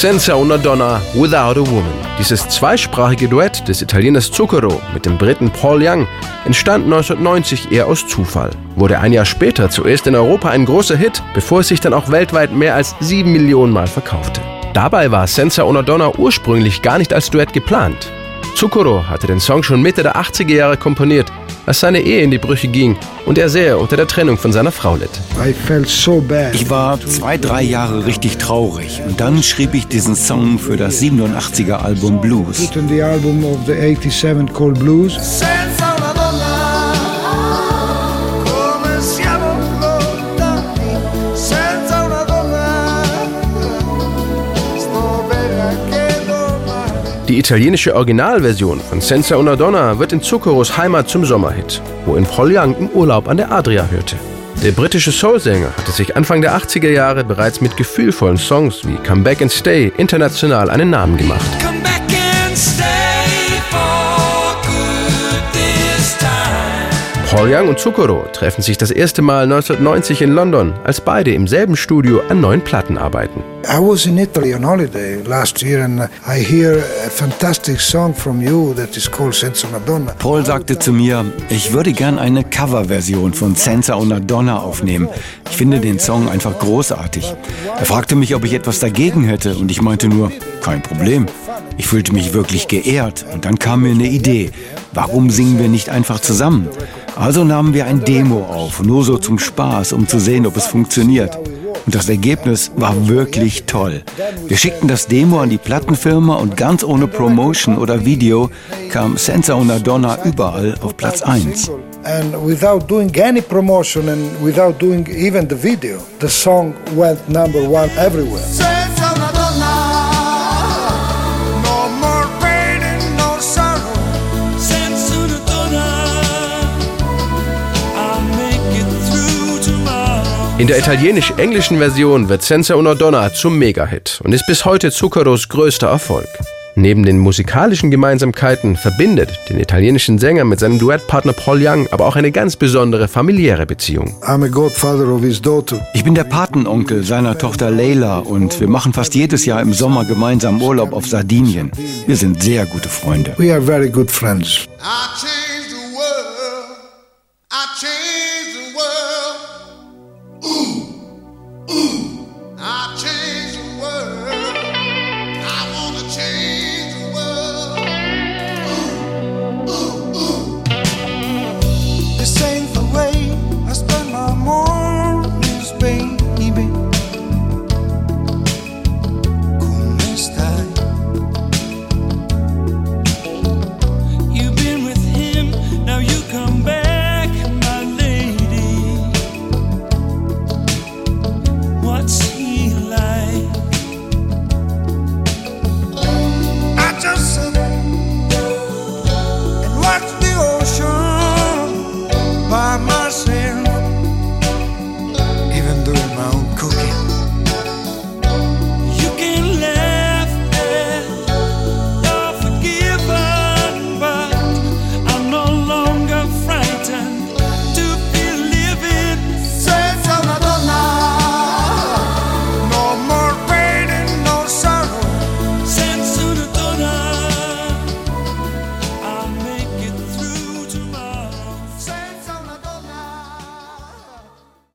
Senza una donna without a woman. Dieses zweisprachige Duett des Italieners Zucchero mit dem Briten Paul Young entstand 1990 eher aus Zufall. Wurde ein Jahr später zuerst in Europa ein großer Hit, bevor es sich dann auch weltweit mehr als sieben Millionen Mal verkaufte. Dabei war Senza una donna ursprünglich gar nicht als Duett geplant. Zucchero hatte den Song schon Mitte der 80er Jahre komponiert als seine Ehe in die Brüche ging und er sehr unter der Trennung von seiner Frau litt. Ich war zwei, drei Jahre richtig traurig und dann schrieb ich diesen Song für das 87er Album Blues. Die italienische Originalversion von Senza una donna wird in Zuccheros Heimat zum Sommerhit, wo ihn Paul Young im Urlaub an der Adria hörte. Der britische Soulsänger hatte sich Anfang der 80er Jahre bereits mit gefühlvollen Songs wie Come Back and Stay international einen Namen gemacht. Paul Young und Zucchero treffen sich das erste Mal 1990 in London, als beide im selben Studio an neuen Platten arbeiten. I was in Italy on holiday last year and I hear a fantastic song from you that is called Senza una Donna. Paul sagte zu mir, ich würde gern eine Coverversion von Senza una Donna aufnehmen. Ich finde den Song einfach großartig. Er fragte mich, ob ich etwas dagegen hätte und ich meinte nur, kein Problem. Ich fühlte mich wirklich geehrt und dann kam mir eine Idee. Warum singen wir nicht einfach zusammen? Also nahmen wir ein Demo auf, nur so zum Spaß, um zu sehen, ob es funktioniert. Und das Ergebnis war wirklich toll. Wir schickten das Demo an die Plattenfirma und ganz ohne Promotion oder Video kam Senza una Donna überall auf Platz 1. And without doing any promotion and without doing even the video, the song went number one everywhere. In der italienisch-englischen Version wird Senza una Donna zum Mega-Hit und ist bis heute Zuccheros größter Erfolg. Neben den musikalischen Gemeinsamkeiten verbindet den italienischen Sänger mit seinem Duettpartner Paul Young aber auch eine ganz besondere familiäre Beziehung. Ich bin der Patenonkel seiner Tochter Leila und wir machen fast jedes Jahr im Sommer gemeinsam Urlaub auf Sardinien. Wir sind sehr gute Freunde. We are very good friends. I changed the world. I changed.